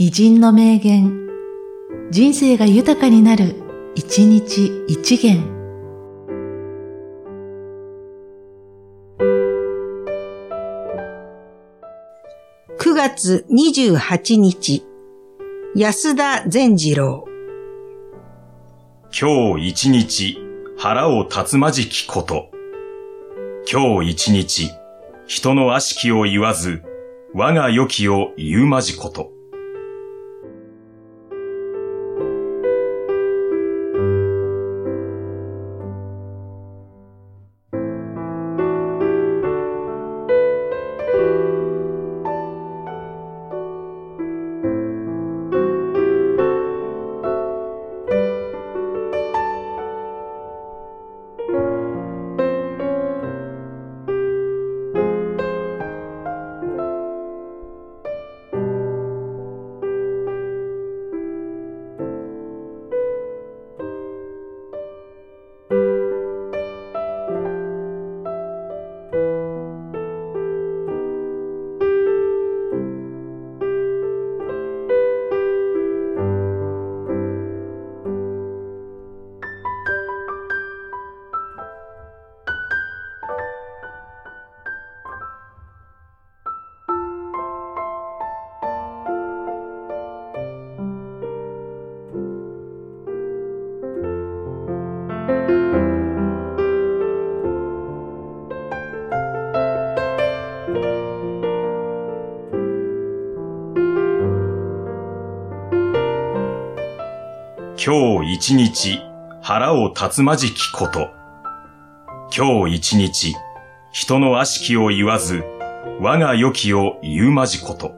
偉人の名言、人生が豊かになる、一日一元。9月28日、安田善次郎。今日一日、腹を立つまじきこと。今日一日、人の悪しきを言わず、我が良きを言うまじこと。今日一日腹を立つまじきこと。今日一日人の悪しきを言わず我が良きを言うまじこと。